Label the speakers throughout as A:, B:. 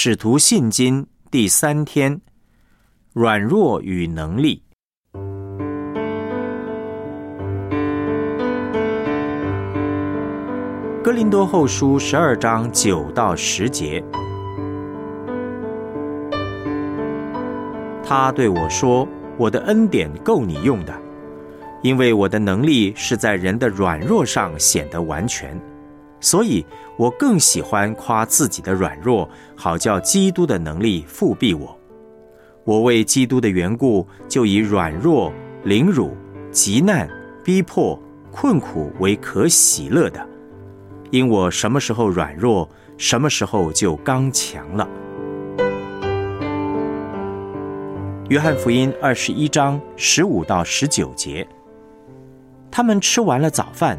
A: 使徒信经第三天，软弱与能力。哥林多后书十二章九到十节，他对我说：“我的恩典够你用的，因为我的能力是在人的软弱上显得完全。”所以，我更喜欢夸自己的软弱，好叫基督的能力复庇我。我为基督的缘故，就以软弱、凌辱、极难、逼迫、困苦为可喜乐的，因我什么时候软弱，什么时候就刚强了。约翰福音二十一章十五到十九节，他们吃完了早饭。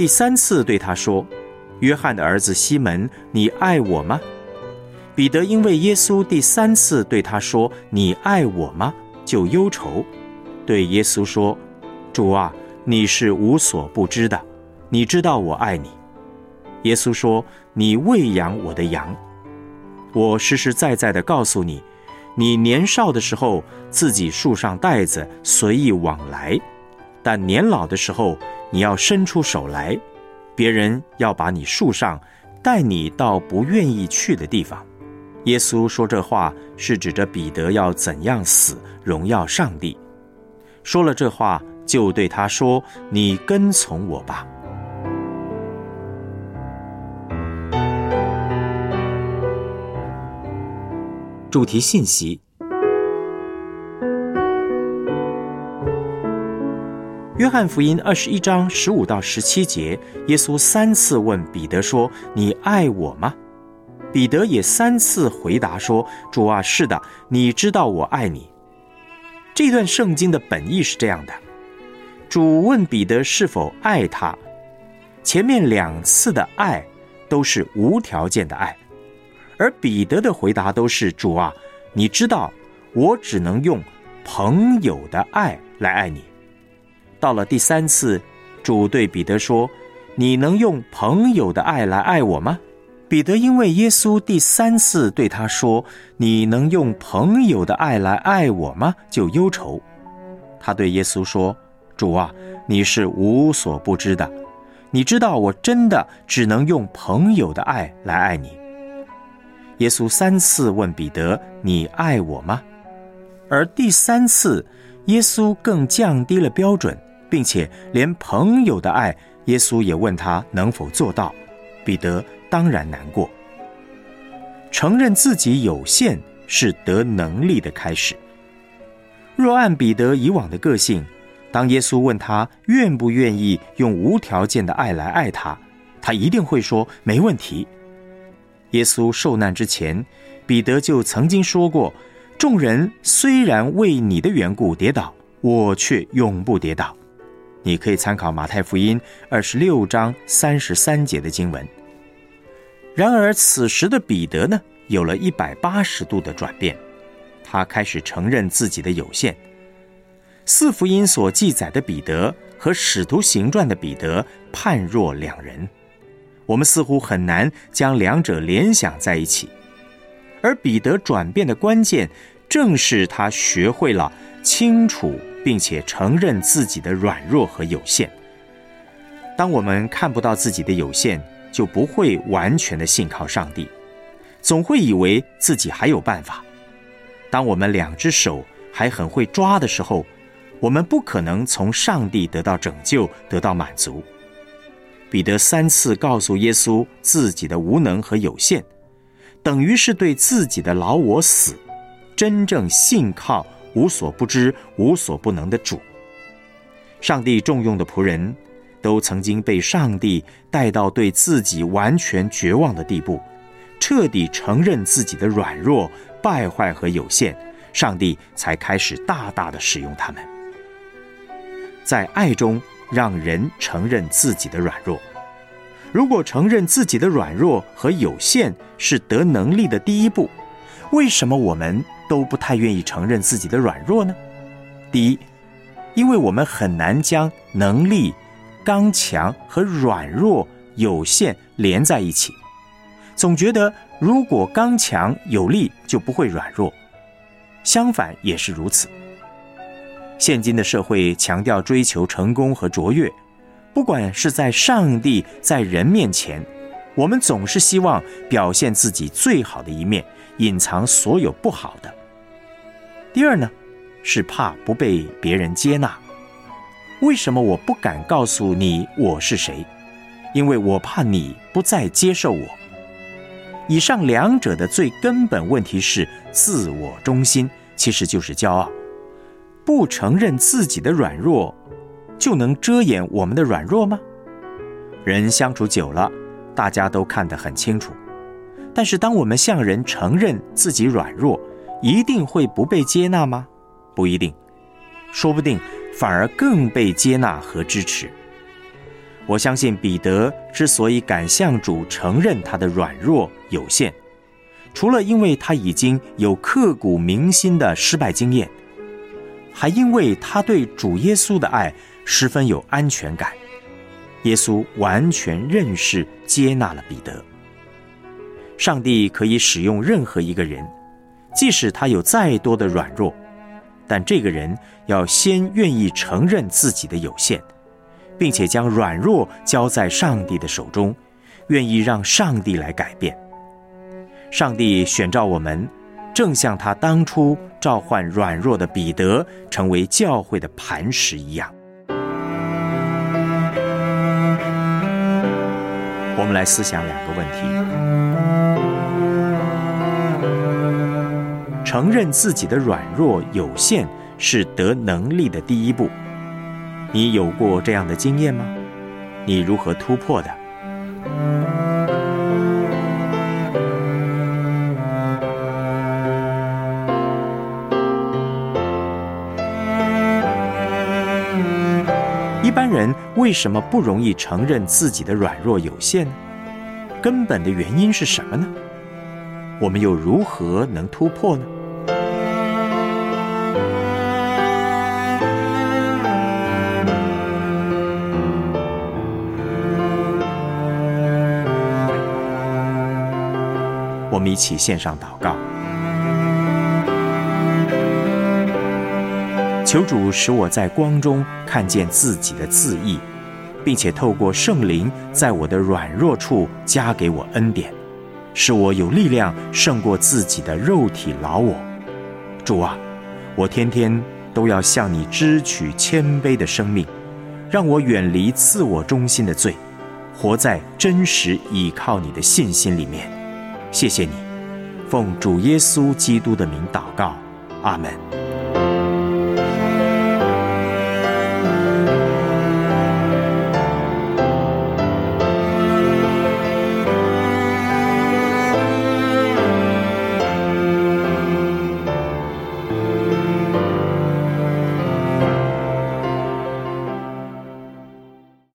A: 第三次对他说：“约翰的儿子西门，你爱我吗？”彼得因为耶稣第三次对他说“你爱我吗”，就忧愁，对耶稣说：“主啊，你是无所不知的，你知道我爱你。”耶稣说：“你喂养我的羊。我实实在在的告诉你，你年少的时候自己束上带子随意往来，但年老的时候。”你要伸出手来，别人要把你束上，带你到不愿意去的地方。耶稣说这话是指着彼得要怎样死，荣耀上帝。说了这话，就对他说：“你跟从我吧。”主题信息。约翰福音二十一章十五到十七节，耶稣三次问彼得说：“你爱我吗？”彼得也三次回答说：“主啊，是的，你知道我爱你。”这段圣经的本意是这样的：主问彼得是否爱他，前面两次的爱都是无条件的爱，而彼得的回答都是：“主啊，你知道我只能用朋友的爱来爱你。”到了第三次，主对彼得说：“你能用朋友的爱来爱我吗？”彼得因为耶稣第三次对他说：“你能用朋友的爱来爱我吗？”就忧愁。他对耶稣说：“主啊，你是无所不知的，你知道我真的只能用朋友的爱来爱你。”耶稣三次问彼得：“你爱我吗？”而第三次，耶稣更降低了标准。并且连朋友的爱，耶稣也问他能否做到。彼得当然难过。承认自己有限是得能力的开始。若按彼得以往的个性，当耶稣问他愿不愿意用无条件的爱来爱他，他一定会说没问题。耶稣受难之前，彼得就曾经说过：“众人虽然为你的缘故跌倒，我却永不跌倒。”你可以参考马太福音二十六章三十三节的经文。然而，此时的彼得呢，有了一百八十度的转变，他开始承认自己的有限。四福音所记载的彼得和使徒行传的彼得判若两人，我们似乎很难将两者联想在一起。而彼得转变的关键，正是他学会了清楚。并且承认自己的软弱和有限。当我们看不到自己的有限，就不会完全的信靠上帝，总会以为自己还有办法。当我们两只手还很会抓的时候，我们不可能从上帝得到拯救、得到满足。彼得三次告诉耶稣自己的无能和有限，等于是对自己的老我死，真正信靠。无所不知、无所不能的主，上帝重用的仆人，都曾经被上帝带到对自己完全绝望的地步，彻底承认自己的软弱，败坏和有限，上帝才开始大大的使用他们。在爱中，让人承认自己的软弱。如果承认自己的软弱和有限是得能力的第一步，为什么我们都不太愿意承认自己的软弱呢？第一，因为我们很难将能力、刚强和软弱、有限连在一起，总觉得如果刚强有力就不会软弱，相反也是如此。现今的社会强调追求成功和卓越。不管是在上帝在人面前，我们总是希望表现自己最好的一面，隐藏所有不好的。第二呢，是怕不被别人接纳。为什么我不敢告诉你我是谁？因为我怕你不再接受我。以上两者的最根本问题是自我中心，其实就是骄傲，不承认自己的软弱。就能遮掩我们的软弱吗？人相处久了，大家都看得很清楚。但是，当我们向人承认自己软弱，一定会不被接纳吗？不一定，说不定反而更被接纳和支持。我相信彼得之所以敢向主承认他的软弱有限，除了因为他已经有刻骨铭心的失败经验，还因为他对主耶稣的爱。十分有安全感，耶稣完全认识、接纳了彼得。上帝可以使用任何一个人，即使他有再多的软弱，但这个人要先愿意承认自己的有限，并且将软弱交在上帝的手中，愿意让上帝来改变。上帝选召我们，正像他当初召唤软弱的彼得成为教会的磐石一样。我们来思想两个问题：承认自己的软弱有限是得能力的第一步。你有过这样的经验吗？你如何突破的？一般人为什么不容易承认自己的软弱有限呢？根本的原因是什么呢？我们又如何能突破呢？一起献上祷告。求主使我在光中看见自己的自义，并且透过圣灵在我的软弱处加给我恩典，使我有力量胜过自己的肉体老我。主啊，我天天都要向你支取谦卑的生命，让我远离自我中心的罪，活在真实倚靠你的信心里面。谢谢你，奉主耶稣基督的名祷告，阿门。